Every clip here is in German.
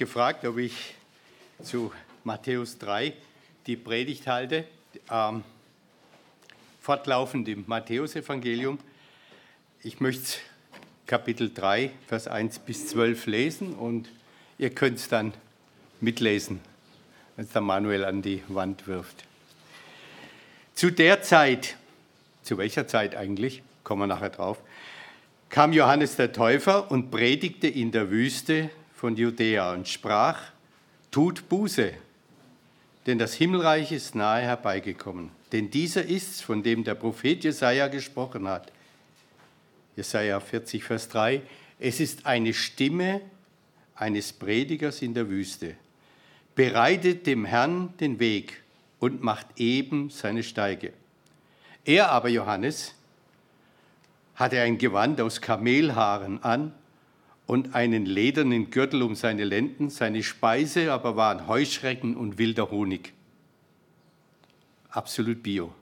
gefragt, ob ich zu Matthäus 3 die Predigt halte, ähm, fortlaufend im Matthäusevangelium. Ich möchte Kapitel 3, Vers 1 bis 12 lesen und ihr könnt es dann mitlesen, wenn es der Manuel an die Wand wirft. Zu der Zeit, zu welcher Zeit eigentlich, kommen wir nachher drauf, kam Johannes der Täufer und predigte in der Wüste von Judäa und sprach, tut Buße, denn das Himmelreich ist nahe herbeigekommen. Denn dieser ist's, von dem der Prophet Jesaja gesprochen hat. Jesaja 40, Vers 3. Es ist eine Stimme eines Predigers in der Wüste. Bereitet dem Herrn den Weg und macht eben seine Steige. Er aber, Johannes, hatte ein Gewand aus Kamelhaaren an und einen ledernen Gürtel um seine Lenden. Seine Speise aber waren Heuschrecken und wilder Honig. Absolut bio.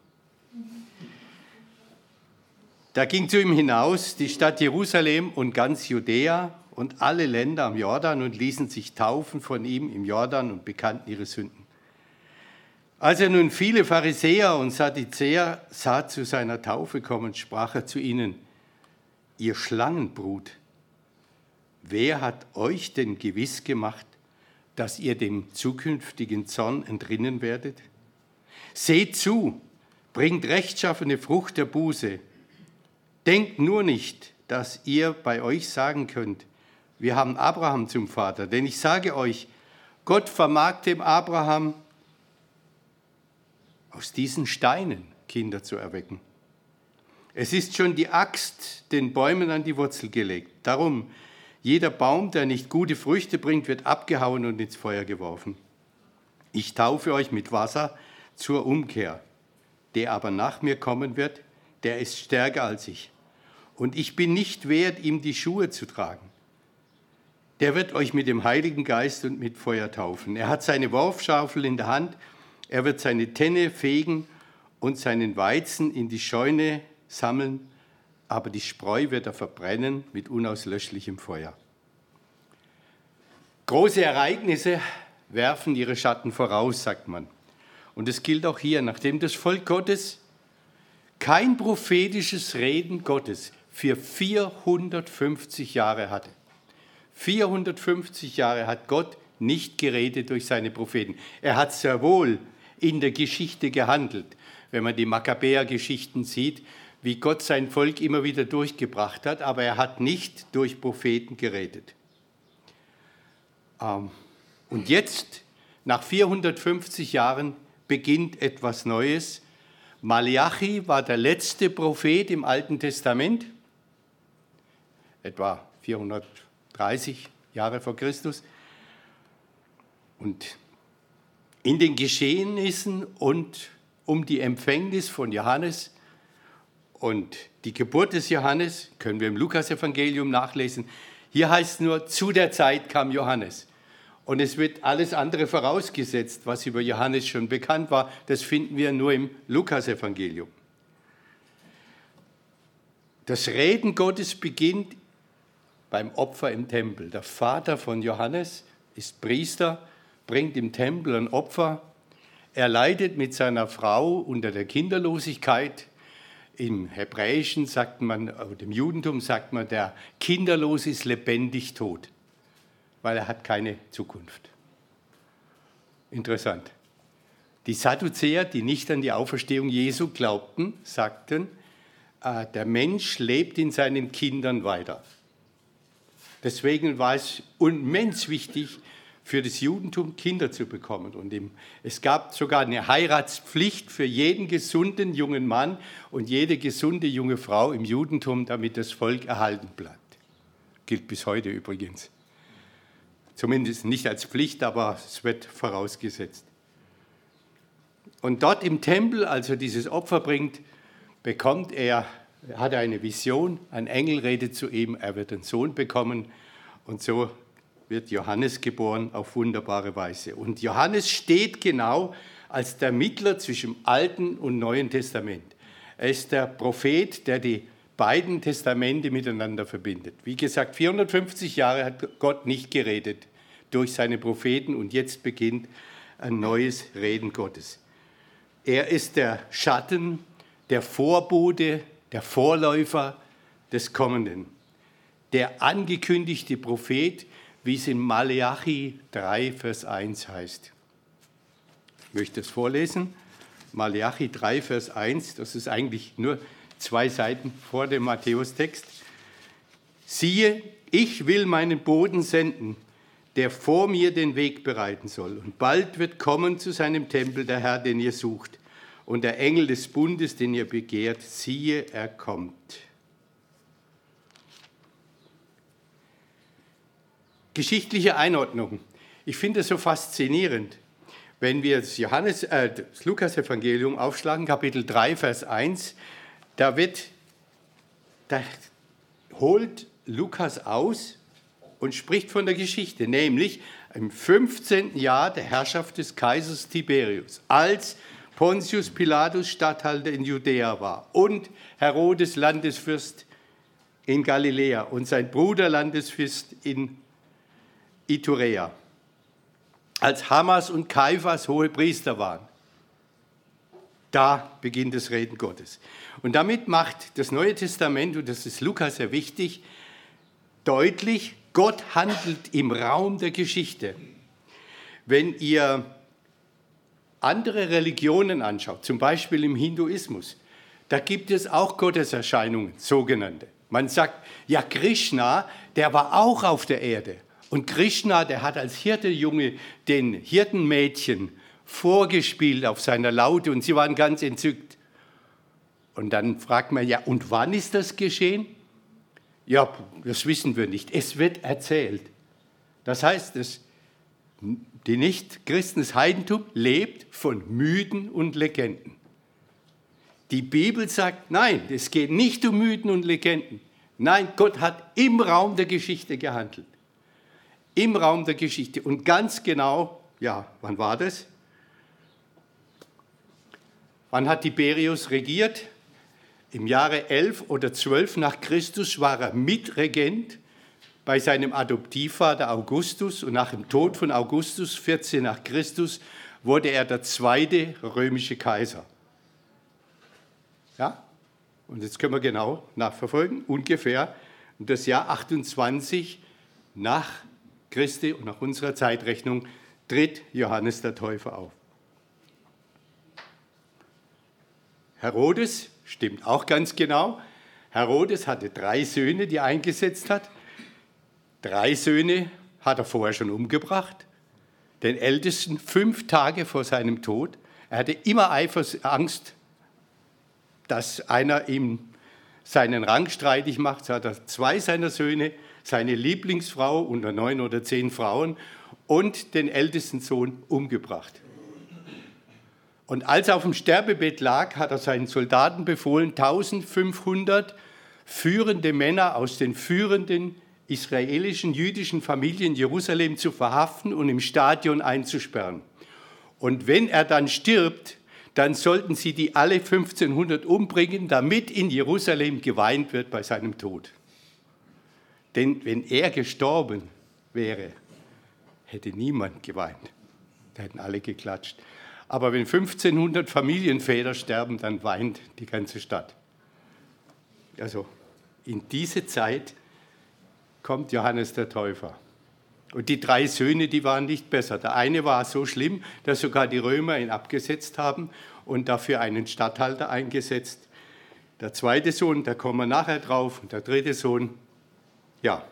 Da ging zu ihm hinaus die Stadt Jerusalem und ganz Judäa und alle Länder am Jordan und ließen sich taufen von ihm im Jordan und bekannten ihre Sünden. Als er nun viele Pharisäer und Sadduzäer sah zu seiner Taufe kommen, sprach er zu ihnen, ihr Schlangenbrut, wer hat euch denn gewiss gemacht, dass ihr dem zukünftigen Zorn entrinnen werdet? Seht zu, bringt rechtschaffene Frucht der Buße. Denkt nur nicht, dass ihr bei euch sagen könnt, wir haben Abraham zum Vater. Denn ich sage euch, Gott vermag dem Abraham aus diesen Steinen Kinder zu erwecken. Es ist schon die Axt den Bäumen an die Wurzel gelegt. Darum, jeder Baum, der nicht gute Früchte bringt, wird abgehauen und ins Feuer geworfen. Ich taufe euch mit Wasser zur Umkehr. Der aber nach mir kommen wird, der ist stärker als ich. Und ich bin nicht wert, ihm die Schuhe zu tragen. Der wird euch mit dem Heiligen Geist und mit Feuer taufen. Er hat seine Worfschaufel in der Hand. Er wird seine Tenne fegen und seinen Weizen in die Scheune sammeln, aber die Spreu wird er verbrennen mit unauslöschlichem Feuer. Große Ereignisse werfen ihre Schatten voraus, sagt man. Und es gilt auch hier, nachdem das Volk Gottes kein prophetisches Reden Gottes für 450 Jahre hatte. 450 Jahre hat Gott nicht geredet durch seine Propheten. Er hat sehr wohl in der Geschichte gehandelt. Wenn man die Makkabäer-Geschichten sieht, wie Gott sein Volk immer wieder durchgebracht hat, aber er hat nicht durch Propheten geredet. Ähm, und jetzt, nach 450 Jahren, beginnt etwas Neues. Malachi war der letzte Prophet im Alten Testament, etwa 430 Jahre vor Christus. Und in den Geschehnissen und um die Empfängnis von Johannes und die Geburt des Johannes können wir im Lukasevangelium nachlesen. Hier heißt nur, zu der Zeit kam Johannes. Und es wird alles andere vorausgesetzt, was über Johannes schon bekannt war. Das finden wir nur im Lukasevangelium. Das Reden Gottes beginnt beim Opfer im Tempel. Der Vater von Johannes ist Priester, bringt im Tempel ein Opfer. Er leidet mit seiner Frau unter der Kinderlosigkeit im Hebräischen sagt man, oder im Judentum sagt man, der Kinderlos ist lebendig tot, weil er hat keine Zukunft. Interessant. Die Sadduzäer, die nicht an die Auferstehung Jesu glaubten, sagten, äh, der Mensch lebt in seinen Kindern weiter. Deswegen war es immens wichtig, für das Judentum Kinder zu bekommen. Und es gab sogar eine Heiratspflicht für jeden gesunden jungen Mann und jede gesunde junge Frau im Judentum, damit das Volk erhalten bleibt. Gilt bis heute übrigens. Zumindest nicht als Pflicht, aber es wird vorausgesetzt. Und dort im Tempel, als er dieses Opfer bringt, bekommt er, hat er eine Vision, ein Engel redet zu ihm, er wird einen Sohn bekommen. Und so wird Johannes geboren auf wunderbare Weise. Und Johannes steht genau als der Mittler zwischen Alten und Neuen Testament. Er ist der Prophet, der die beiden Testamente miteinander verbindet. Wie gesagt, 450 Jahre hat Gott nicht geredet durch seine Propheten und jetzt beginnt ein neues Reden Gottes. Er ist der Schatten, der Vorbote, der Vorläufer des Kommenden, der angekündigte Prophet, wie es in Maleachi 3, Vers 1 heißt. Ich möchte es vorlesen. Maleachi 3, Vers 1, das ist eigentlich nur zwei Seiten vor dem Matthäus-Text. Siehe, ich will meinen Boden senden, der vor mir den Weg bereiten soll. Und bald wird kommen zu seinem Tempel der Herr, den ihr sucht. Und der Engel des Bundes, den ihr begehrt, siehe, er kommt. Geschichtliche Einordnung. Ich finde es so faszinierend, wenn wir das, Johannes, äh, das Lukas-Evangelium aufschlagen, Kapitel 3, Vers 1, da wird, da holt Lukas aus und spricht von der Geschichte, nämlich im 15. Jahr der Herrschaft des Kaisers Tiberius, als Pontius Pilatus Statthalter in Judäa war und Herodes Landesfürst in Galiläa und sein Bruder Landesfürst in Iturea, als Hamas und Kaiphas hohe Priester waren. Da beginnt das Reden Gottes. Und damit macht das Neue Testament, und das ist Lukas sehr wichtig, deutlich, Gott handelt im Raum der Geschichte. Wenn ihr andere Religionen anschaut, zum Beispiel im Hinduismus, da gibt es auch Gotteserscheinungen, sogenannte. Man sagt, ja, Krishna, der war auch auf der Erde. Und Krishna, der hat als Hirtenjunge den Hirtenmädchen vorgespielt auf seiner Laute und sie waren ganz entzückt. Und dann fragt man, ja, und wann ist das geschehen? Ja, das wissen wir nicht. Es wird erzählt. Das heißt, das, die Nicht-Christen, das Heidentum lebt von Mythen und Legenden. Die Bibel sagt, nein, es geht nicht um Mythen und Legenden. Nein, Gott hat im Raum der Geschichte gehandelt. Im Raum der Geschichte. Und ganz genau, ja, wann war das? Wann hat Tiberius regiert? Im Jahre 11 oder 12 nach Christus war er Mitregent bei seinem Adoptivvater Augustus und nach dem Tod von Augustus 14 nach Christus wurde er der zweite römische Kaiser. Ja? Und jetzt können wir genau nachverfolgen, ungefähr das Jahr 28 nach Christi und nach unserer Zeitrechnung tritt Johannes der Täufer auf. Herodes Stimmt auch ganz genau. Herodes hatte drei Söhne, die er eingesetzt hat. Drei Söhne hat er vorher schon umgebracht. Den ältesten fünf Tage vor seinem Tod. Er hatte immer Angst, dass einer ihm seinen Rang streitig macht. So hat er zwei seiner Söhne, seine Lieblingsfrau unter neun oder zehn Frauen und den ältesten Sohn umgebracht. Und als er auf dem Sterbebett lag, hat er seinen Soldaten befohlen, 1500 führende Männer aus den führenden israelischen jüdischen Familien Jerusalem zu verhaften und im Stadion einzusperren. Und wenn er dann stirbt, dann sollten sie die alle 1500 umbringen, damit in Jerusalem geweint wird bei seinem Tod. Denn wenn er gestorben wäre, hätte niemand geweint. Da hätten alle geklatscht. Aber wenn 1500 Familienväter sterben, dann weint die ganze Stadt. Also in diese Zeit kommt Johannes der Täufer. Und die drei Söhne, die waren nicht besser. Der eine war so schlimm, dass sogar die Römer ihn abgesetzt haben und dafür einen Statthalter eingesetzt. Der zweite Sohn, da kommen wir nachher drauf. Und der dritte Sohn, ja.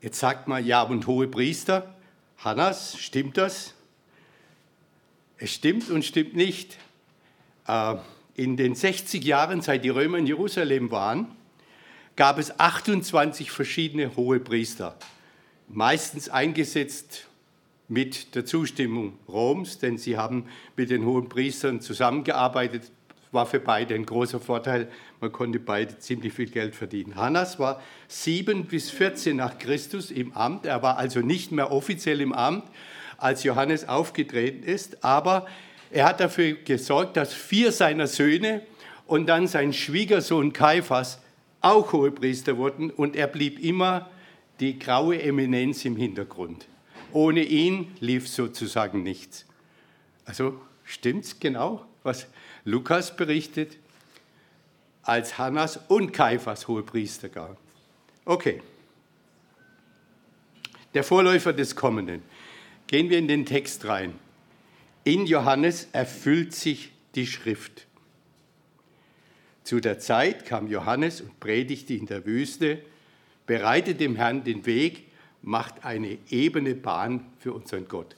Jetzt sagt man, ja, und hohe Priester, Hannas, stimmt das? Es stimmt und stimmt nicht. Äh, in den 60 Jahren, seit die Römer in Jerusalem waren, gab es 28 verschiedene hohe Priester, meistens eingesetzt mit der Zustimmung Roms, denn sie haben mit den hohen Priestern zusammengearbeitet. War für beide ein großer Vorteil. Man konnte beide ziemlich viel Geld verdienen. Hannas war 7 bis 14 nach Christus im Amt. Er war also nicht mehr offiziell im Amt, als Johannes aufgetreten ist, aber er hat dafür gesorgt, dass vier seiner Söhne und dann sein Schwiegersohn Kaiphas auch Hohepriester wurden und er blieb immer die graue Eminenz im Hintergrund. Ohne ihn lief sozusagen nichts. Also stimmt's genau, was Lukas berichtet, als Hannas und Kaiphas Hohepriester gab. Okay. Der Vorläufer des Kommenden. Gehen wir in den Text rein. In Johannes erfüllt sich die Schrift. Zu der Zeit kam Johannes und predigte in der Wüste, bereitet dem Herrn den Weg, macht eine ebene Bahn für unseren Gott.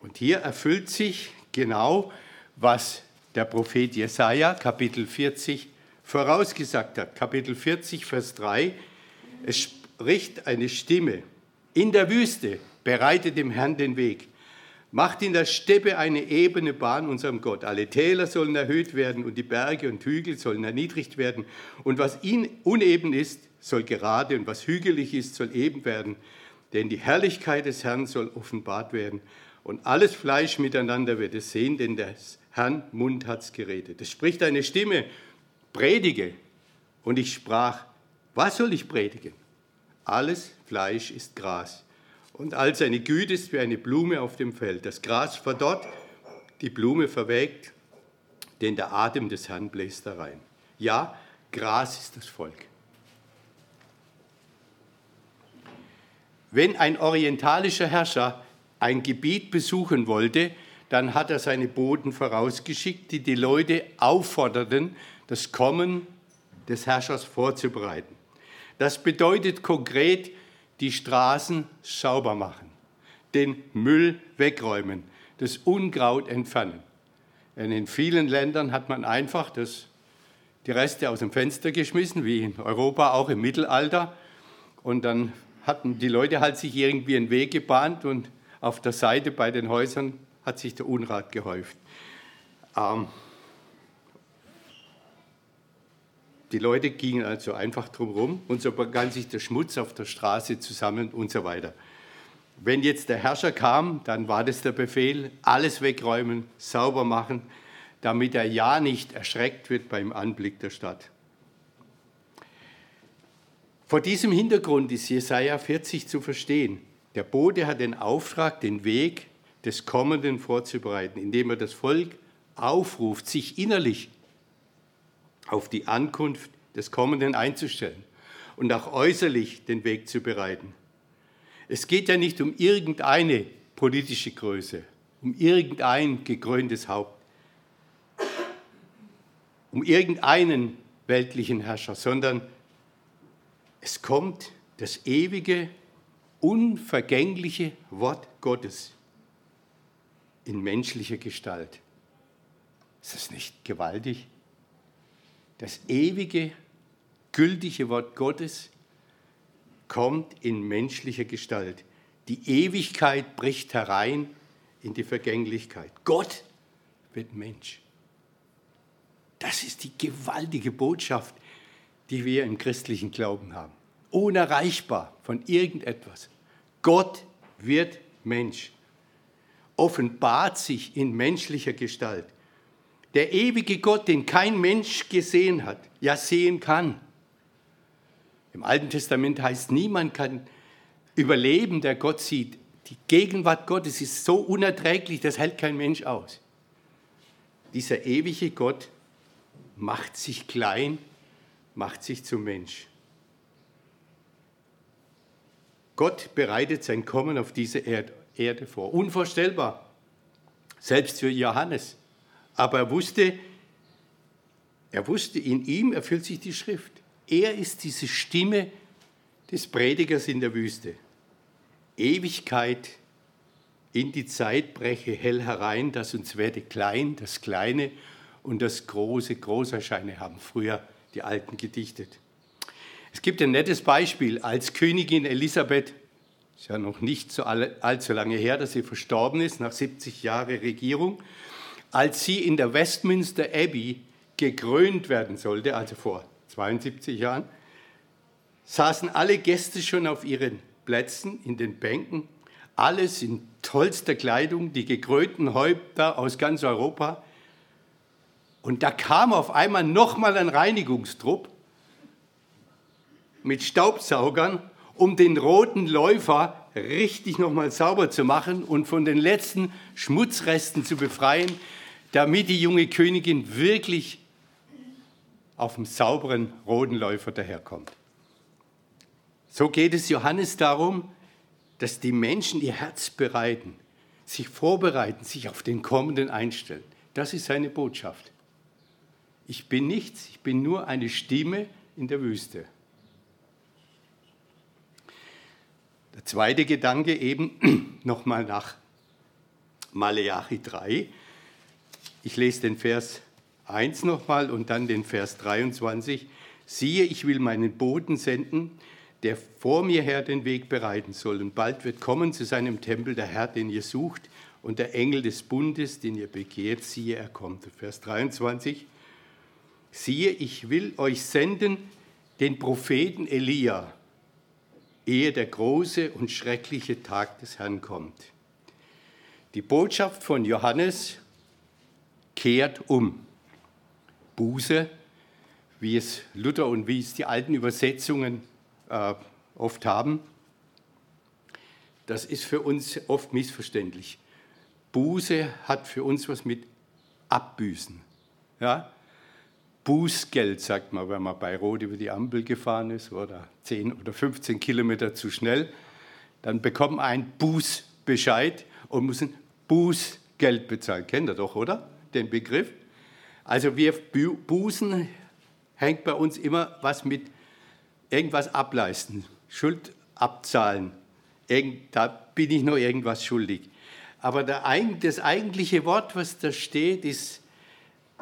Und hier erfüllt sich genau, was der Prophet Jesaja, Kapitel 40, vorausgesagt hat. Kapitel 40, Vers 3. Es spricht eine Stimme in der Wüste, bereitet dem Herrn den Weg. Macht in der Steppe eine ebene Bahn unserem Gott. Alle Täler sollen erhöht werden und die Berge und Hügel sollen erniedrigt werden. Und was ihn uneben ist, soll gerade und was hügelig ist, soll eben werden. Denn die Herrlichkeit des Herrn soll offenbart werden. Und alles Fleisch miteinander wird es sehen, denn des Herrn Mund hat's geredet. Es spricht eine Stimme, predige. Und ich sprach, was soll ich predigen? Alles Fleisch ist Gras. Und all seine Güte ist wie eine Blume auf dem Feld. Das Gras verdorrt, die Blume verwelkt, denn der Atem des Herrn bläst da rein. Ja, Gras ist das Volk. Wenn ein orientalischer Herrscher ein Gebiet besuchen wollte, dann hat er seine Boten vorausgeschickt, die die Leute aufforderten, das Kommen des Herrschers vorzubereiten. Das bedeutet konkret, die Straßen sauber machen, den Müll wegräumen, das Unkraut entfernen. Denn in vielen Ländern hat man einfach das, die Reste aus dem Fenster geschmissen, wie in Europa auch im Mittelalter. Und dann hatten die Leute halt sich irgendwie einen Weg gebahnt und auf der Seite bei den Häusern hat sich der Unrat gehäuft. Ähm, die Leute gingen also einfach drumherum und so begann sich der Schmutz auf der Straße zusammen und so weiter. Wenn jetzt der Herrscher kam, dann war das der Befehl, alles wegräumen, sauber machen, damit er ja nicht erschreckt wird beim Anblick der Stadt. Vor diesem Hintergrund ist Jesaja 40 zu verstehen. Der Bote hat den Auftrag, den Weg des Kommenden vorzubereiten, indem er das Volk aufruft, sich innerlich auf die Ankunft des Kommenden einzustellen und auch äußerlich den Weg zu bereiten. Es geht ja nicht um irgendeine politische Größe, um irgendein gekröntes Haupt, um irgendeinen weltlichen Herrscher, sondern es kommt das ewige, unvergängliche Wort Gottes in menschlicher Gestalt. Ist das nicht gewaltig? Das ewige, gültige Wort Gottes kommt in menschlicher Gestalt. Die Ewigkeit bricht herein in die Vergänglichkeit. Gott wird Mensch. Das ist die gewaltige Botschaft, die wir im christlichen Glauben haben. Unerreichbar von irgendetwas. Gott wird Mensch offenbart sich in menschlicher Gestalt. Der ewige Gott, den kein Mensch gesehen hat, ja sehen kann. Im Alten Testament heißt, niemand kann überleben, der Gott sieht. Die Gegenwart Gottes ist so unerträglich, das hält kein Mensch aus. Dieser ewige Gott macht sich klein, macht sich zum Mensch. Gott bereitet sein Kommen auf diese Erde vor. Unvorstellbar, selbst für Johannes. Aber er wusste, er wusste, in ihm erfüllt sich die Schrift. Er ist diese Stimme des Predigers in der Wüste. Ewigkeit in die Zeit breche hell herein, dass uns werde klein, das Kleine und das Große groß erscheine, haben früher die Alten gedichtet. Es gibt ein nettes Beispiel, als Königin Elisabeth ist ja noch nicht so allzu lange her, dass sie verstorben ist, nach 70 Jahren Regierung. Als sie in der Westminster Abbey gekrönt werden sollte, also vor 72 Jahren, saßen alle Gäste schon auf ihren Plätzen in den Bänken, alles in tollster Kleidung, die gekrönten Häupter aus ganz Europa. Und da kam auf einmal nochmal ein Reinigungstrupp mit Staubsaugern um den roten Läufer richtig nochmal sauber zu machen und von den letzten Schmutzresten zu befreien, damit die junge Königin wirklich auf dem sauberen roten Läufer daherkommt. So geht es Johannes darum, dass die Menschen ihr Herz bereiten, sich vorbereiten, sich auf den Kommenden einstellen. Das ist seine Botschaft. Ich bin nichts, ich bin nur eine Stimme in der Wüste. Der zweite Gedanke eben nochmal nach Maleachi 3. Ich lese den Vers 1 nochmal und dann den Vers 23. Siehe, ich will meinen Boten senden, der vor mir her den Weg bereiten soll. Und bald wird kommen zu seinem Tempel der Herr, den ihr sucht, und der Engel des Bundes, den ihr begehrt, siehe, er kommt. Vers 23. Siehe, ich will euch senden den Propheten Elia, ehe der große und schreckliche Tag des Herrn kommt. Die Botschaft von Johannes kehrt um. Buße, wie es Luther und wie es die alten Übersetzungen äh, oft haben, das ist für uns oft missverständlich. Buße hat für uns was mit Abbüßen. Ja? Bußgeld, sagt man, wenn man bei Rot über die Ampel gefahren ist oder 10 oder 15 Kilometer zu schnell, dann bekommt man einen Bußbescheid und muss ein Bußgeld bezahlen. Kennt ihr doch, oder? Den Begriff? Also wir Bußen hängt bei uns immer was mit irgendwas ableisten, Schuld abzahlen. da bin ich noch irgendwas schuldig. Aber das eigentliche Wort, was da steht, ist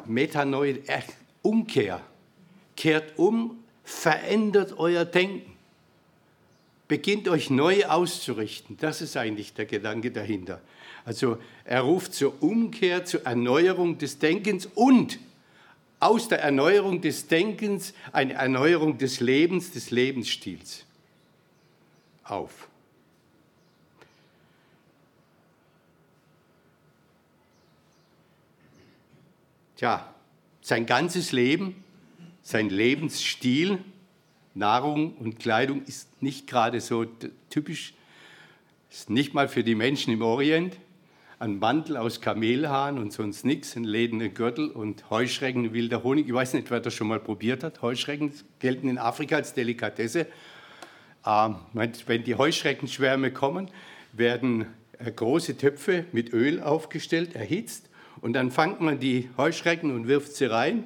Metanoid, äh, Umkehr. Kehrt um, verändert euer Denken. Beginnt euch neu auszurichten. Das ist eigentlich der Gedanke dahinter. Also er ruft zur Umkehr, zur Erneuerung des Denkens und aus der Erneuerung des Denkens eine Erneuerung des Lebens, des Lebensstils auf. Tja, sein ganzes Leben, sein Lebensstil, Nahrung und Kleidung ist nicht gerade so typisch, ist nicht mal für die Menschen im Orient ein Mantel aus Kamelhaaren und sonst nichts, ein ledene Gürtel und Heuschrecken, wilder Honig. Ich weiß nicht, wer das schon mal probiert hat. Heuschrecken gelten in Afrika als Delikatesse. Ähm, wenn die Heuschreckenschwärme kommen, werden äh, große Töpfe mit Öl aufgestellt, erhitzt und dann fangt man die Heuschrecken und wirft sie rein,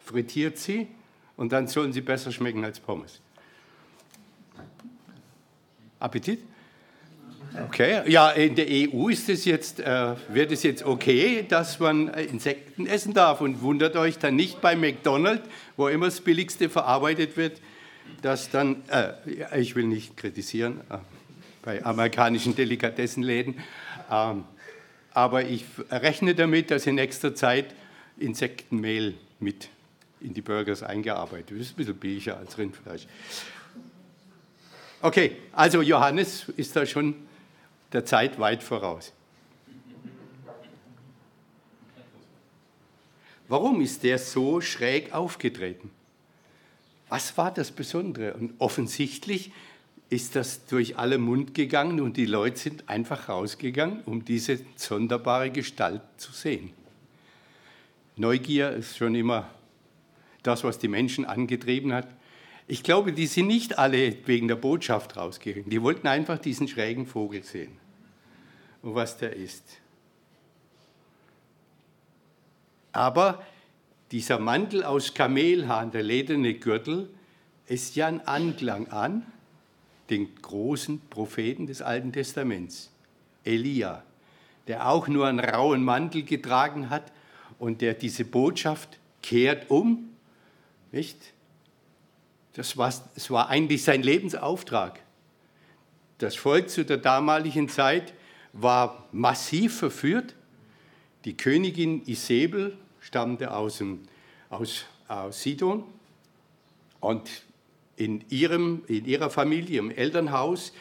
frittiert sie und dann sollen sie besser schmecken als Pommes. Appetit? Okay, ja, in der EU ist es jetzt, äh, wird es jetzt okay, dass man äh, Insekten essen darf und wundert euch dann nicht bei McDonald's, wo immer das Billigste verarbeitet wird, dass dann, äh, ich will nicht kritisieren, äh, bei amerikanischen Delikatessenläden, ähm, aber ich rechne damit, dass in nächster Zeit Insektenmehl mit in die Burgers eingearbeitet wird. Das ist ein bisschen billiger als Rindfleisch. Okay, also Johannes ist da schon der Zeit weit voraus. Warum ist der so schräg aufgetreten? Was war das Besondere? Und offensichtlich ist das durch alle Mund gegangen und die Leute sind einfach rausgegangen, um diese sonderbare Gestalt zu sehen. Neugier ist schon immer das, was die Menschen angetrieben hat. Ich glaube, die sind nicht alle wegen der Botschaft rausgegangen. Die wollten einfach diesen schrägen Vogel sehen und was der ist. Aber dieser Mantel aus Kamelhahn, der lederne Gürtel, ist ja ein Anklang an den großen Propheten des Alten Testaments, Elia, der auch nur einen rauen Mantel getragen hat und der diese Botschaft kehrt um, nicht? Das war, das war eigentlich sein Lebensauftrag. Das Volk zu der damaligen Zeit war massiv verführt. Die Königin Isabel stammte aus, dem, aus, aus Sidon und in, ihrem, in ihrer Familie, im Elternhaus,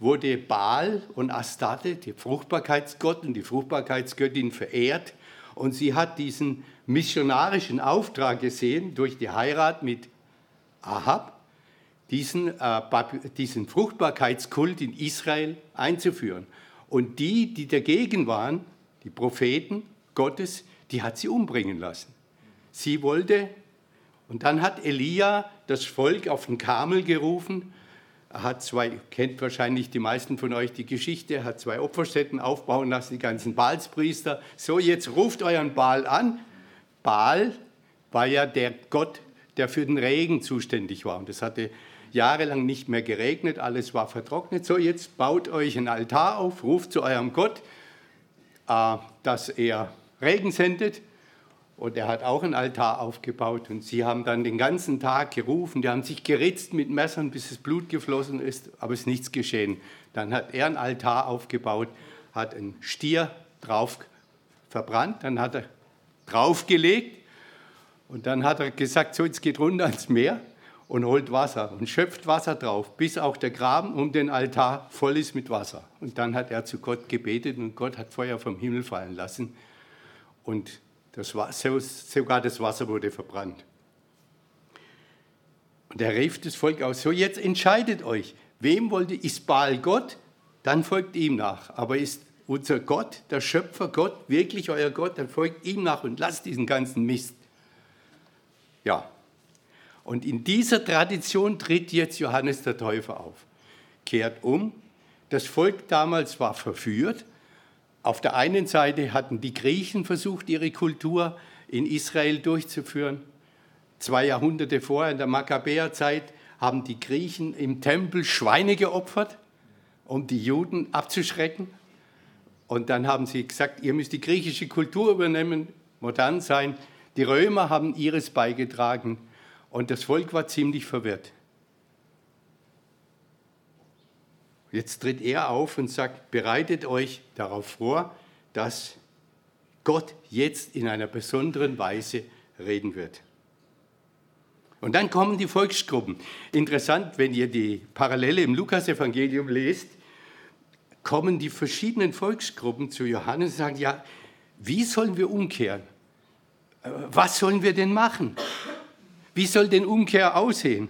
wurde Baal und Astarte, die Fruchtbarkeitsgott und die Fruchtbarkeitsgöttin, verehrt. Und sie hat diesen missionarischen Auftrag gesehen durch die Heirat mit Ahab, diesen, äh, diesen Fruchtbarkeitskult in Israel einzuführen. Und die, die dagegen waren, die Propheten Gottes, die hat sie umbringen lassen. Sie wollte, und dann hat Elia das Volk auf den Kamel gerufen. Er hat zwei, kennt wahrscheinlich die meisten von euch die Geschichte, er hat zwei Opferstätten aufbauen lassen, die ganzen Baalspriester. So, jetzt ruft euren Baal an. Baal war ja der Gott, der für den Regen zuständig war. Und das hatte jahrelang nicht mehr geregnet, alles war vertrocknet. So, jetzt baut euch ein Altar auf, ruft zu eurem Gott, äh, dass er Regen sendet. Und er hat auch ein Altar aufgebaut. Und sie haben dann den ganzen Tag gerufen, die haben sich geritzt mit Messern, bis das Blut geflossen ist, aber es ist nichts geschehen. Dann hat er ein Altar aufgebaut, hat einen Stier drauf verbrannt, dann hat er draufgelegt und dann hat er gesagt, so jetzt geht runter ans Meer und holt Wasser und schöpft Wasser drauf, bis auch der Graben um den Altar voll ist mit Wasser. Und dann hat er zu Gott gebetet und Gott hat Feuer vom Himmel fallen lassen und das Wasser, sogar das Wasser wurde verbrannt. Und er rief das Volk aus, so jetzt entscheidet euch, wem wollt ihr, ist Baal Gott, dann folgt ihm nach. Aber ist unser Gott, der Schöpfer Gott, wirklich euer Gott, dann folgt ihm nach und lasst diesen ganzen Mist. Ja, und in dieser Tradition tritt jetzt Johannes der Täufer auf, kehrt um. Das Volk damals war verführt. Auf der einen Seite hatten die Griechen versucht, ihre Kultur in Israel durchzuführen. Zwei Jahrhunderte vorher, in der Makkabäerzeit, haben die Griechen im Tempel Schweine geopfert, um die Juden abzuschrecken. Und dann haben sie gesagt, ihr müsst die griechische Kultur übernehmen, modern sein. Die Römer haben ihres beigetragen und das Volk war ziemlich verwirrt. Jetzt tritt er auf und sagt, bereitet euch darauf vor, dass Gott jetzt in einer besonderen Weise reden wird. Und dann kommen die Volksgruppen. Interessant, wenn ihr die Parallele im Lukasevangelium lest, kommen die verschiedenen Volksgruppen zu Johannes und sagen, ja, wie sollen wir umkehren? Was sollen wir denn machen? Wie soll denn Umkehr aussehen?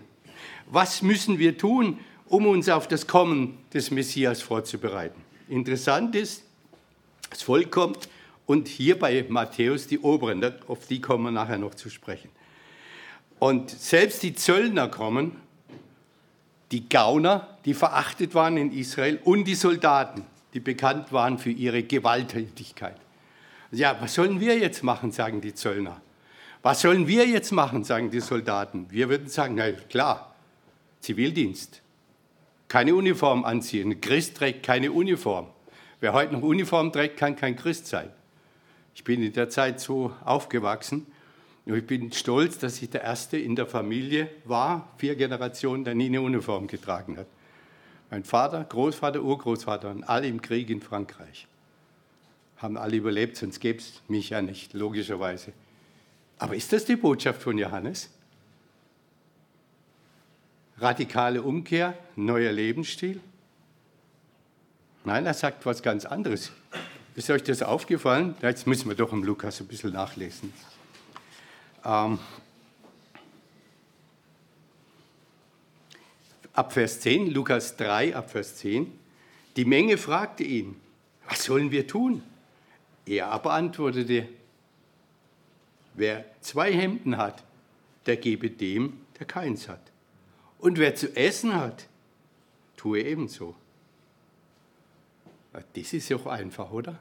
Was müssen wir tun, um uns auf das Kommen des Messias vorzubereiten? Interessant ist, das Volk kommt und hier bei Matthäus die Oberen, auf die kommen wir nachher noch zu sprechen. Und selbst die Zöllner kommen, die Gauner, die verachtet waren in Israel, und die Soldaten, die bekannt waren für ihre Gewalttätigkeit. Ja, was sollen wir jetzt machen, sagen die Zöllner. Was sollen wir jetzt machen, sagen die Soldaten. Wir würden sagen, na klar, Zivildienst. Keine Uniform anziehen. Ein Christ trägt keine Uniform. Wer heute noch Uniform trägt, kann kein Christ sein. Ich bin in der Zeit so aufgewachsen und ich bin stolz, dass ich der Erste in der Familie war, vier Generationen, der nie eine Uniform getragen hat. Mein Vater, Großvater, Urgroßvater und alle im Krieg in Frankreich haben alle überlebt, sonst gäbe es mich ja nicht, logischerweise. Aber ist das die Botschaft von Johannes? Radikale Umkehr, neuer Lebensstil? Nein, er sagt was ganz anderes. Ist euch das aufgefallen? Jetzt müssen wir doch im Lukas ein bisschen nachlesen. Ähm, ab Vers 10, Lukas 3, ab Vers 10. Die Menge fragte ihn, was sollen wir tun? Er aber antwortete, Wer zwei Hemden hat, der gebe dem, der keins hat. Und wer zu essen hat, tue ebenso. Das ist ja auch einfach, oder?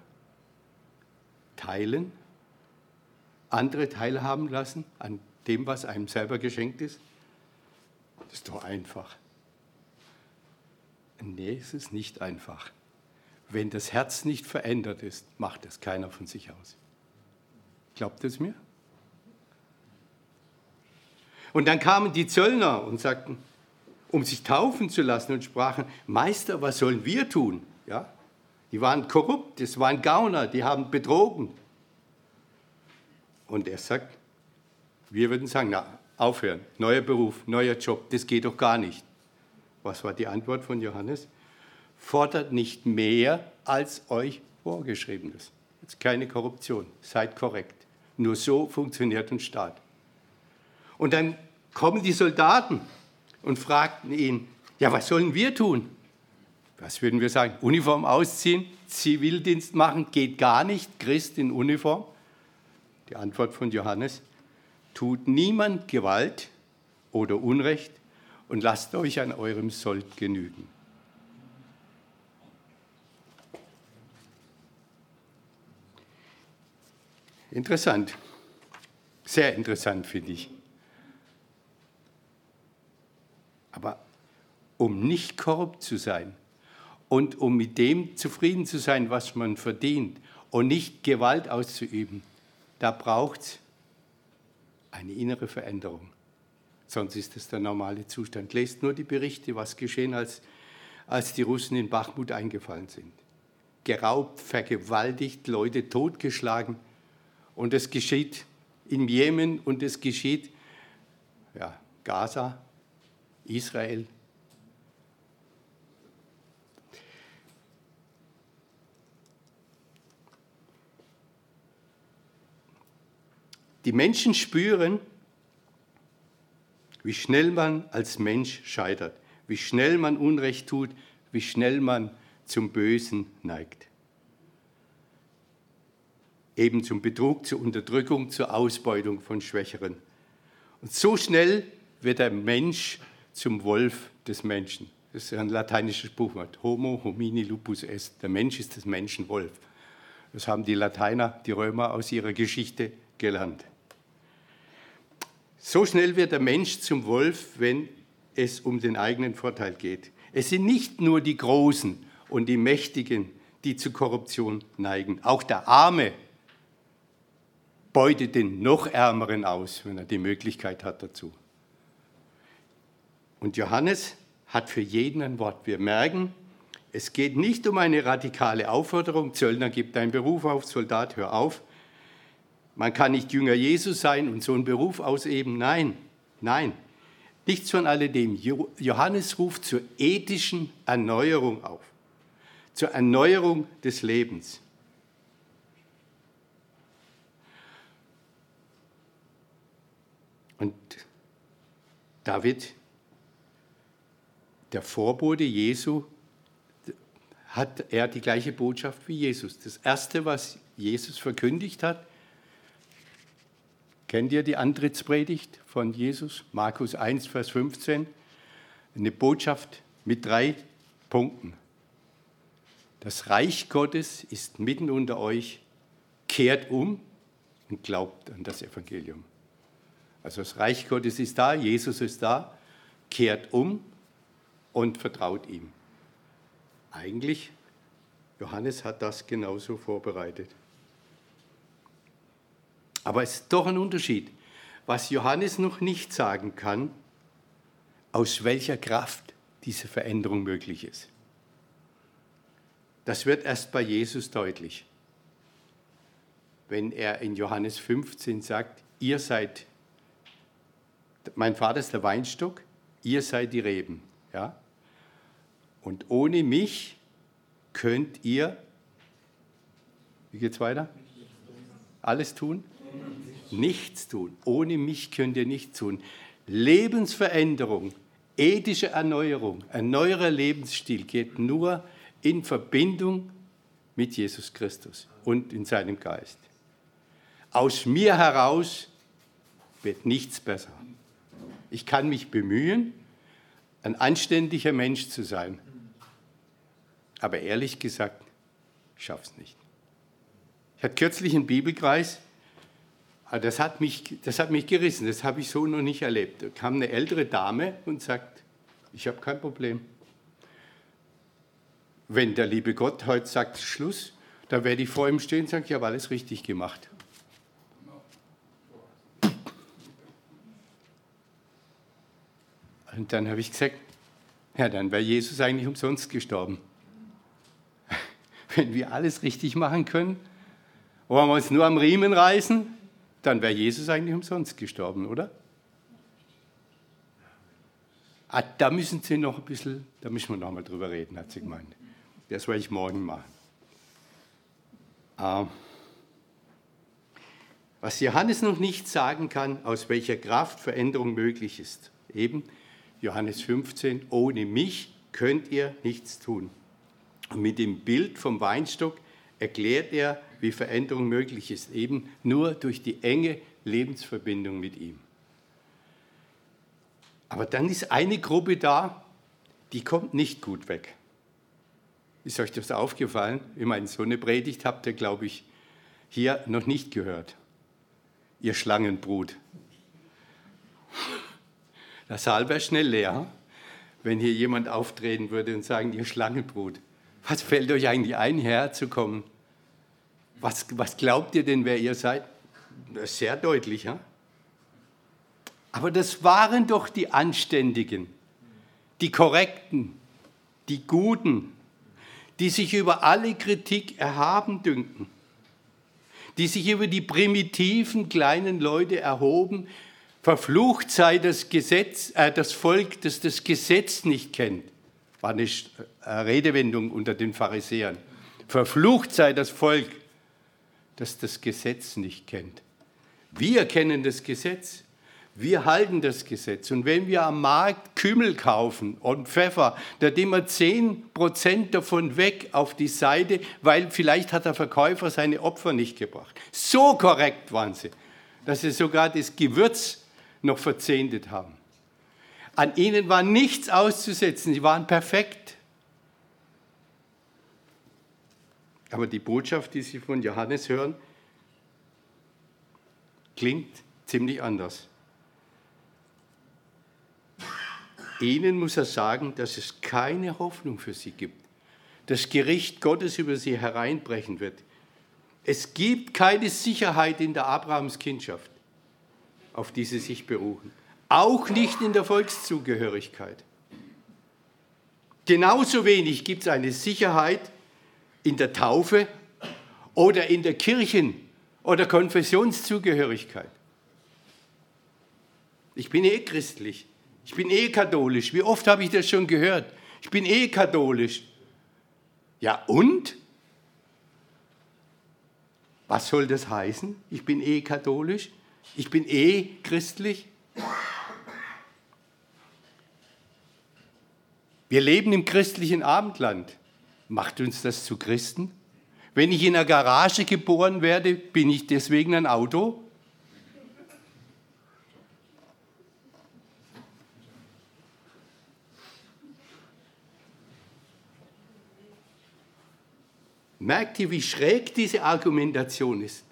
Teilen, andere teilhaben lassen an dem, was einem selber geschenkt ist. Das ist doch einfach. Nee, es ist nicht einfach. Wenn das Herz nicht verändert ist, macht das keiner von sich aus. Glaubt es mir? Und dann kamen die Zöllner und sagten, um sich taufen zu lassen und sprachen, Meister, was sollen wir tun? Ja? Die waren korrupt, das waren Gauner, die haben betrogen. Und er sagt, wir würden sagen, na, aufhören, neuer Beruf, neuer Job, das geht doch gar nicht. Was war die Antwort von Johannes? Fordert nicht mehr, als euch vorgeschrieben ist. Jetzt keine Korruption, seid korrekt. Nur so funktioniert ein Staat. Und dann kommen die Soldaten und fragten ihn, ja, was sollen wir tun? Was würden wir sagen? Uniform ausziehen, Zivildienst machen, geht gar nicht, Christ in Uniform? Die Antwort von Johannes, tut niemand Gewalt oder Unrecht und lasst euch an eurem Sold genügen. Interessant, sehr interessant finde ich. Aber um nicht korrupt zu sein und um mit dem zufrieden zu sein, was man verdient und nicht Gewalt auszuüben, da braucht es eine innere Veränderung. Sonst ist es der normale Zustand. Lest nur die Berichte, was geschehen, als, als die Russen in Bachmut eingefallen sind. Geraubt, vergewaltigt, Leute totgeschlagen. Und es geschieht in Jemen und es geschieht ja, Gaza, Israel. Die Menschen spüren, wie schnell man als Mensch scheitert, wie schnell man Unrecht tut, wie schnell man zum Bösen neigt. Eben zum Betrug, zur Unterdrückung, zur Ausbeutung von Schwächeren. Und so schnell wird der Mensch zum Wolf des Menschen. Das ist ein lateinisches Buchwort. Homo homini lupus est. Der Mensch ist des Menschen Wolf. Das haben die Lateiner, die Römer aus ihrer Geschichte gelernt. So schnell wird der Mensch zum Wolf, wenn es um den eigenen Vorteil geht. Es sind nicht nur die Großen und die Mächtigen, die zu Korruption neigen. Auch der Arme beutet den noch Ärmeren aus, wenn er die Möglichkeit hat dazu. Und Johannes hat für jeden ein Wort. Wir merken, es geht nicht um eine radikale Aufforderung, Zöllner gibt deinen Beruf auf, Soldat hör auf. Man kann nicht Jünger Jesus sein und so einen Beruf ausüben. Nein, nein. Nichts von alledem. Johannes ruft zur ethischen Erneuerung auf, zur Erneuerung des Lebens. Und David der Vorbote Jesu hat er die gleiche Botschaft wie Jesus. Das Erste, was Jesus verkündigt hat, kennt ihr die Antrittspredigt von Jesus? Markus 1, Vers 15. Eine Botschaft mit drei Punkten. Das Reich Gottes ist mitten unter euch, kehrt um und glaubt an das Evangelium. Also das Reich Gottes ist da, Jesus ist da, kehrt um und vertraut ihm. Eigentlich, Johannes hat das genauso vorbereitet. Aber es ist doch ein Unterschied, was Johannes noch nicht sagen kann, aus welcher Kraft diese Veränderung möglich ist. Das wird erst bei Jesus deutlich, wenn er in Johannes 15 sagt, ihr seid, mein Vater ist der Weinstock, ihr seid die Reben. Ja? Und ohne mich könnt ihr, wie geht es weiter? Alles tun? Nichts tun. Ohne mich könnt ihr nichts tun. Lebensveränderung, ethische Erneuerung, ein neuer Lebensstil geht nur in Verbindung mit Jesus Christus und in seinem Geist. Aus mir heraus wird nichts besser. Ich kann mich bemühen, ein anständiger Mensch zu sein. Aber ehrlich gesagt, ich schaffe es nicht. Ich hatte kürzlich einen Bibelkreis, ah, das hat, mich, das hat mich gerissen, das habe ich so noch nicht erlebt. Da kam eine ältere Dame und sagt, ich habe kein Problem. Wenn der liebe Gott heute sagt Schluss, dann werde ich vor ihm stehen und sagen, ich habe alles richtig gemacht. Und dann habe ich gesagt, ja, dann wäre Jesus eigentlich umsonst gestorben. Wenn wir alles richtig machen können, wollen wir uns nur am Riemen reißen, dann wäre Jesus eigentlich umsonst gestorben, oder? Ah, da müssen Sie noch ein bisschen, da müssen wir noch mal drüber reden, hat sie gemeint. Das werde ich morgen machen. Ah. Was Johannes noch nicht sagen kann, aus welcher Kraft Veränderung möglich ist. Eben Johannes 15, ohne mich könnt ihr nichts tun. Und mit dem Bild vom Weinstock erklärt er, wie Veränderung möglich ist, eben nur durch die enge Lebensverbindung mit ihm. Aber dann ist eine Gruppe da, die kommt nicht gut weg. Ist euch das aufgefallen? Ich meine, so eine Predigt habt ihr, glaube ich, hier noch nicht gehört. Ihr Schlangenbrut. Das Saal wäre schnell leer, wenn hier jemand auftreten würde und sagen, ihr Schlangenbrut. Was fällt euch eigentlich ein, herzukommen? Was, was glaubt ihr denn, wer ihr seid? Das ist sehr deutlich, ja? Aber das waren doch die Anständigen, die Korrekten, die Guten, die sich über alle Kritik erhaben dünken, die sich über die primitiven kleinen Leute erhoben. Verflucht sei das, Gesetz, äh, das Volk, das das Gesetz nicht kennt. War eine äh, Redewendung unter den Pharisäern. Verflucht sei das Volk, das das Gesetz nicht kennt. Wir kennen das Gesetz. Wir halten das Gesetz. Und wenn wir am Markt Kümmel kaufen und Pfeffer, da nehmen wir 10% davon weg auf die Seite, weil vielleicht hat der Verkäufer seine Opfer nicht gebracht. So korrekt waren sie, dass sie sogar das Gewürz noch verzehntet haben. An ihnen war nichts auszusetzen, sie waren perfekt. Aber die Botschaft, die Sie von Johannes hören, klingt ziemlich anders. Ihnen muss er sagen, dass es keine Hoffnung für sie gibt. Das Gericht Gottes über sie hereinbrechen wird. Es gibt keine Sicherheit in der Abrahamskindschaft, auf die sie sich berufen. Auch nicht in der Volkszugehörigkeit. Genauso wenig gibt es eine Sicherheit in der Taufe oder in der Kirchen- oder Konfessionszugehörigkeit. Ich bin eh christlich. Ich bin eh katholisch. Wie oft habe ich das schon gehört? Ich bin eh katholisch. Ja und? Was soll das heißen? Ich bin eh katholisch? Ich bin eh christlich? Wir leben im christlichen Abendland. Macht uns das zu Christen? Wenn ich in einer Garage geboren werde, bin ich deswegen ein Auto? Merkt ihr, wie schräg diese Argumentation ist?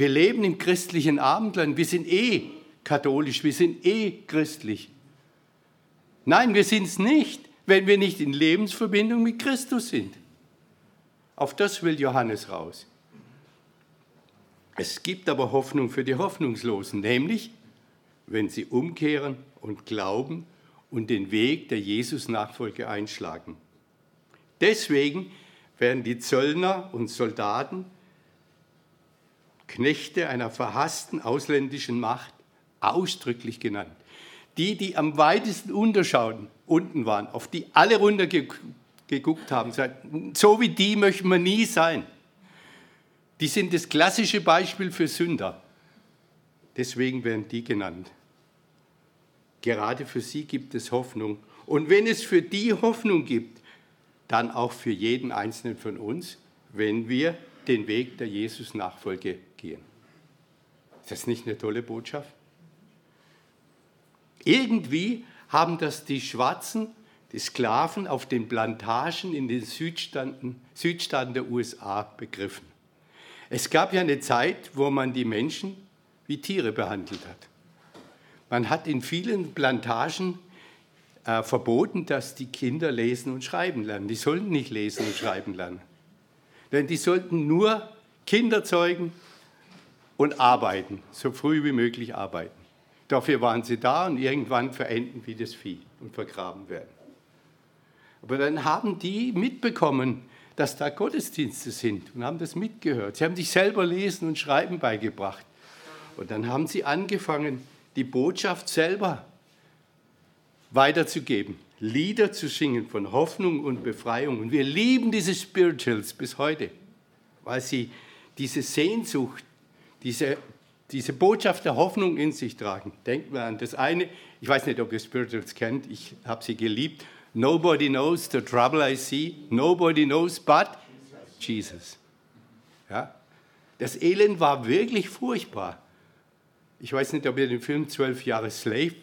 Wir leben im christlichen Abendland, wir sind eh katholisch, wir sind eh christlich. Nein, wir sind es nicht, wenn wir nicht in Lebensverbindung mit Christus sind. Auf das will Johannes raus. Es gibt aber Hoffnung für die Hoffnungslosen, nämlich wenn sie umkehren und glauben und den Weg der Jesus-Nachfolge einschlagen. Deswegen werden die Zöllner und Soldaten, Knechte einer verhassten ausländischen Macht, ausdrücklich genannt. Die, die am weitesten unterschauen, unten waren, auf die alle runtergeguckt haben, so wie die möchten wir nie sein. Die sind das klassische Beispiel für Sünder. Deswegen werden die genannt. Gerade für sie gibt es Hoffnung. Und wenn es für die Hoffnung gibt, dann auch für jeden Einzelnen von uns, wenn wir den Weg der Jesus-Nachfolge gehen. Ist das nicht eine tolle Botschaft? Irgendwie haben das die Schwarzen, die Sklaven auf den Plantagen in den Südstaaten, Südstaaten der USA begriffen. Es gab ja eine Zeit, wo man die Menschen wie Tiere behandelt hat. Man hat in vielen Plantagen äh, verboten, dass die Kinder lesen und schreiben lernen. Die sollten nicht lesen und schreiben lernen. Denn die sollten nur Kinder zeugen und arbeiten, so früh wie möglich arbeiten. Dafür waren sie da und irgendwann verenden wie das Vieh und vergraben werden. Aber dann haben die mitbekommen, dass da Gottesdienste sind und haben das mitgehört. Sie haben sich selber Lesen und Schreiben beigebracht. Und dann haben sie angefangen, die Botschaft selber weiterzugeben, Lieder zu singen von Hoffnung und Befreiung. Und wir lieben diese Spirituals bis heute, weil sie diese Sehnsucht, diese diese Botschaft der Hoffnung in sich tragen. Denken wir an das eine, ich weiß nicht, ob ihr Spirituals kennt, ich habe sie geliebt. Nobody knows the trouble I see, nobody knows but Jesus. Ja? Das Elend war wirklich furchtbar. Ich weiß nicht, ob ihr den Film 12 Jahre Slave,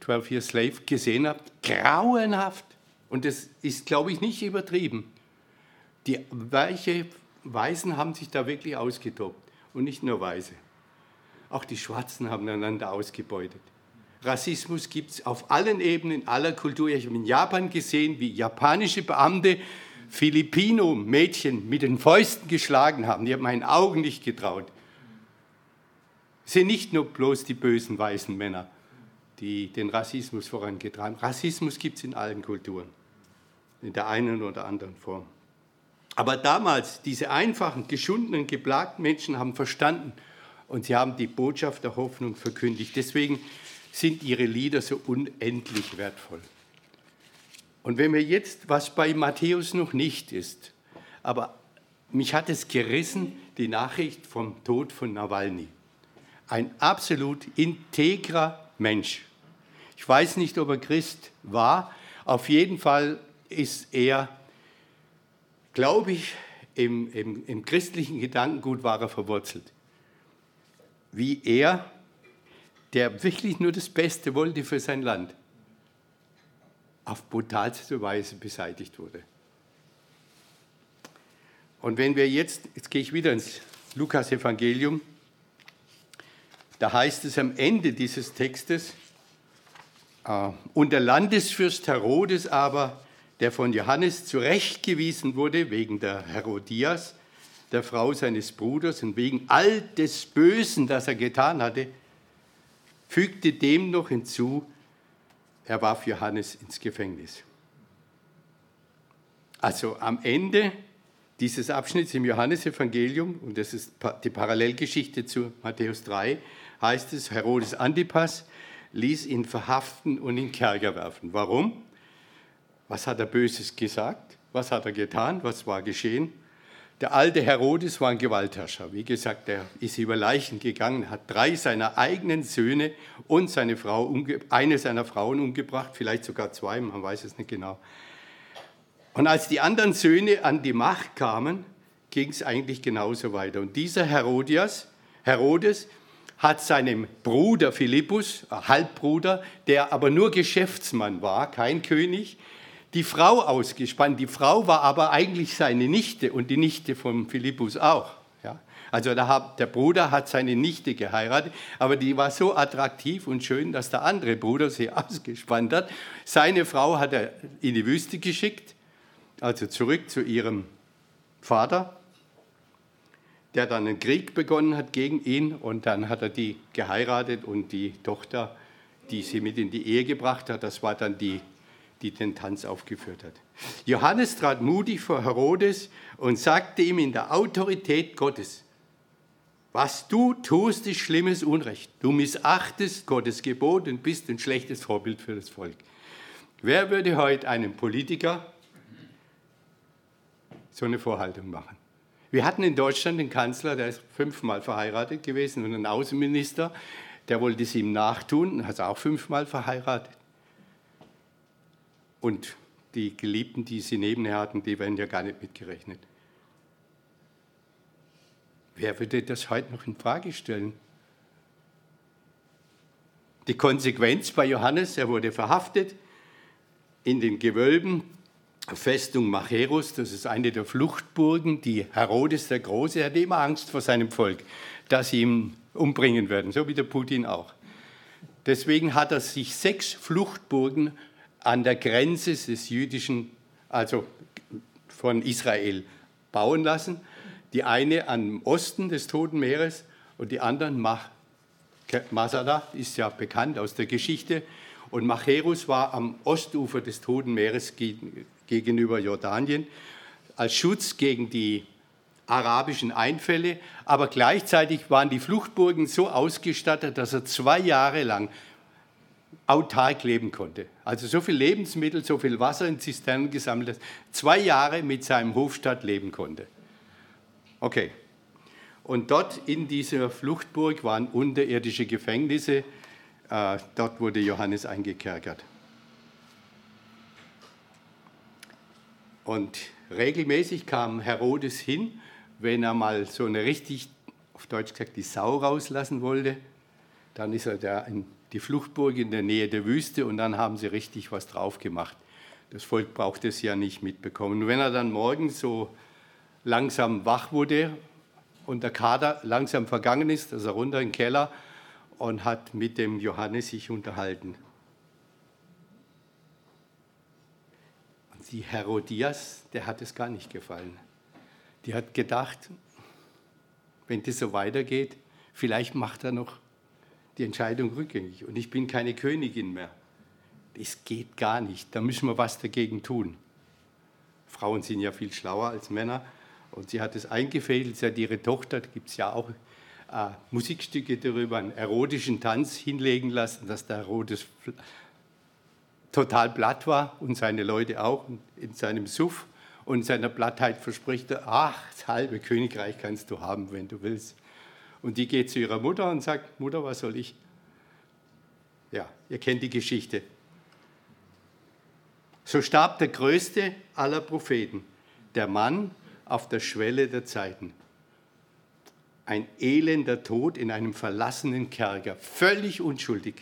12 Years Slave gesehen habt. Grauenhaft. Und das ist, glaube ich, nicht übertrieben. Die weiche Weißen haben sich da wirklich ausgetobt. Und nicht nur Weiße. Auch die Schwarzen haben einander ausgebeutet. Rassismus gibt es auf allen Ebenen, aller Kultur. Ich habe in Japan gesehen, wie japanische Beamte Filipino-Mädchen mit den Fäusten geschlagen haben. Die haben meinen Augen nicht getraut. Es sind nicht nur bloß die bösen weißen Männer, die den Rassismus vorangetragen haben. Rassismus gibt es in allen Kulturen, in der einen oder anderen Form. Aber damals, diese einfachen, geschundenen, geplagten Menschen haben verstanden und sie haben die Botschaft der Hoffnung verkündigt. Deswegen sind ihre Lieder so unendlich wertvoll. Und wenn wir jetzt, was bei Matthäus noch nicht ist, aber mich hat es gerissen, die Nachricht vom Tod von Nawalny. Ein absolut integrer Mensch. Ich weiß nicht, ob er Christ war. Auf jeden Fall ist er, glaube ich, im, im, im christlichen Gedankengut war er verwurzelt. Wie er, der wirklich nur das Beste wollte für sein Land, auf brutalste Weise beseitigt wurde. Und wenn wir jetzt, jetzt gehe ich wieder ins Lukas-Evangelium, da heißt es am Ende dieses Textes, äh, und der Landesfürst Herodes aber, der von Johannes zurechtgewiesen wurde wegen der Herodias, der Frau seines Bruders und wegen all des Bösen, das er getan hatte, fügte dem noch hinzu, er warf Johannes ins Gefängnis. Also am Ende dieses Abschnitts im Johannesevangelium, und das ist die Parallelgeschichte zu Matthäus 3, heißt es, Herodes Antipas ließ ihn verhaften und in Kerker werfen. Warum? Was hat er Böses gesagt? Was hat er getan? Was war geschehen? Der alte Herodes war ein Gewaltherrscher. Wie gesagt, er ist über Leichen gegangen, hat drei seiner eigenen Söhne und seine Frau, eine seiner Frauen umgebracht, vielleicht sogar zwei, man weiß es nicht genau. Und als die anderen Söhne an die Macht kamen, ging es eigentlich genauso weiter. Und dieser Herodias, Herodes hat seinem Bruder Philippus, Halbbruder, der aber nur Geschäftsmann war, kein König, die Frau ausgespannt. Die Frau war aber eigentlich seine Nichte und die Nichte von Philippus auch. Ja? Also der Bruder hat seine Nichte geheiratet, aber die war so attraktiv und schön, dass der andere Bruder sie ausgespannt hat. Seine Frau hat er in die Wüste geschickt, also zurück zu ihrem Vater, der dann einen Krieg begonnen hat gegen ihn und dann hat er die geheiratet und die Tochter, die sie mit in die Ehe gebracht hat, das war dann die die den Tanz aufgeführt hat. Johannes trat mutig vor Herodes und sagte ihm in der Autorität Gottes, was du tust, ist schlimmes Unrecht. Du missachtest Gottes Gebot und bist ein schlechtes Vorbild für das Volk. Wer würde heute einem Politiker so eine Vorhaltung machen? Wir hatten in Deutschland einen Kanzler, der ist fünfmal verheiratet gewesen, und einen Außenminister, der wollte es ihm nachtun und hat auch fünfmal verheiratet. Und die Geliebten, die sie nebenher hatten, die werden ja gar nicht mitgerechnet. Wer würde das heute noch in Frage stellen? Die Konsequenz bei Johannes, er wurde verhaftet in den Gewölben Festung Macherus, das ist eine der Fluchtburgen, die Herodes der Große hatte immer Angst vor seinem Volk, dass sie ihn umbringen werden, so wie der Putin auch. Deswegen hat er sich sechs Fluchtburgen an der Grenze des jüdischen, also von Israel, bauen lassen. Die eine am Osten des Toten Meeres und die anderen, Masada ist ja bekannt aus der Geschichte, und Macherus war am Ostufer des Toten Meeres gegenüber Jordanien als Schutz gegen die arabischen Einfälle, aber gleichzeitig waren die Fluchtburgen so ausgestattet, dass er zwei Jahre lang autark leben konnte. Also so viel Lebensmittel, so viel Wasser in Zisternen gesammelt, dass zwei Jahre mit seinem Hofstadt leben konnte. Okay. Und dort in dieser Fluchtburg waren unterirdische Gefängnisse. Äh, dort wurde Johannes eingekerkert. Und regelmäßig kam Herodes hin, wenn er mal so eine richtig, auf Deutsch gesagt, die Sau rauslassen wollte. Dann ist er da in die Fluchtburg in der Nähe der Wüste und dann haben sie richtig was drauf gemacht. Das Volk braucht es ja nicht mitbekommen. Und wenn er dann morgens so langsam wach wurde und der Kader langsam vergangen ist, ist er runter in den Keller und hat mit dem Johannes sich unterhalten. Und die Herodias, der hat es gar nicht gefallen. Die hat gedacht, wenn das so weitergeht, vielleicht macht er noch die Entscheidung rückgängig und ich bin keine Königin mehr. Das geht gar nicht, da müssen wir was dagegen tun. Frauen sind ja viel schlauer als Männer und sie hat es eingefädelt, sie hat ihre Tochter, da gibt es ja auch äh, Musikstücke darüber, einen erotischen Tanz hinlegen lassen, dass der Herodes total platt war und seine Leute auch in seinem Suff und seiner Plattheit verspricht er, ach, das halbe Königreich kannst du haben, wenn du willst. Und die geht zu ihrer Mutter und sagt, Mutter, was soll ich? Ja, ihr kennt die Geschichte. So starb der größte aller Propheten, der Mann auf der Schwelle der Zeiten. Ein elender Tod in einem verlassenen Kerker, völlig unschuldig,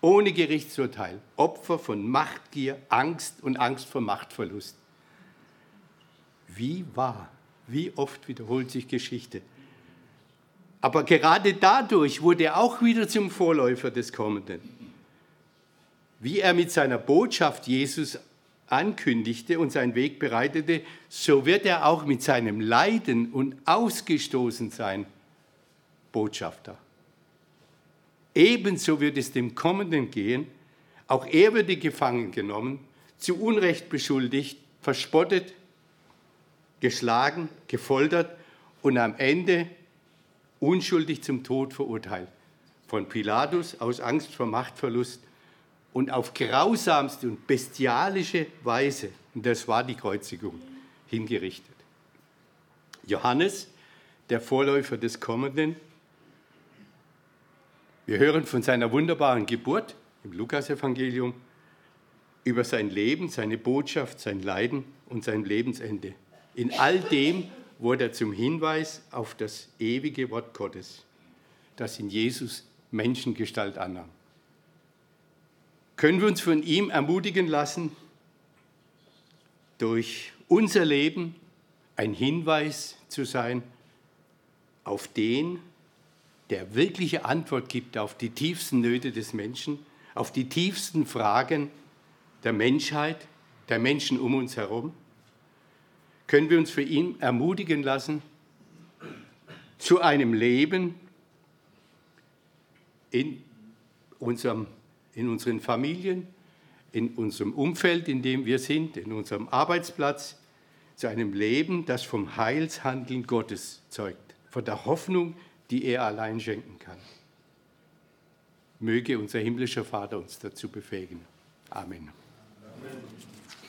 ohne Gerichtsurteil, Opfer von Machtgier, Angst und Angst vor Machtverlust. Wie wahr, wie oft wiederholt sich Geschichte. Aber gerade dadurch wurde er auch wieder zum Vorläufer des Kommenden. Wie er mit seiner Botschaft Jesus ankündigte und seinen Weg bereitete, so wird er auch mit seinem Leiden und Ausgestoßensein Botschafter. Ebenso wird es dem Kommenden gehen. Auch er würde gefangen genommen, zu Unrecht beschuldigt, verspottet, geschlagen, gefoltert und am Ende unschuldig zum Tod verurteilt. Von Pilatus aus Angst vor Machtverlust und auf grausamste und bestialische Weise, und das war die Kreuzigung, hingerichtet. Johannes, der Vorläufer des Kommenden, wir hören von seiner wunderbaren Geburt im Lukasevangelium, über sein Leben, seine Botschaft, sein Leiden und sein Lebensende. In all dem wurde er zum Hinweis auf das ewige Wort Gottes, das in Jesus Menschengestalt annahm. Können wir uns von ihm ermutigen lassen, durch unser Leben ein Hinweis zu sein auf den, der wirkliche Antwort gibt auf die tiefsten Nöte des Menschen, auf die tiefsten Fragen der Menschheit, der Menschen um uns herum? Können wir uns für ihn ermutigen lassen zu einem Leben in unserem in unseren Familien, in unserem Umfeld, in dem wir sind, in unserem Arbeitsplatz, zu einem Leben, das vom Heilshandeln Gottes zeugt, von der Hoffnung, die er allein schenken kann. Möge unser himmlischer Vater uns dazu befähigen. Amen. Amen.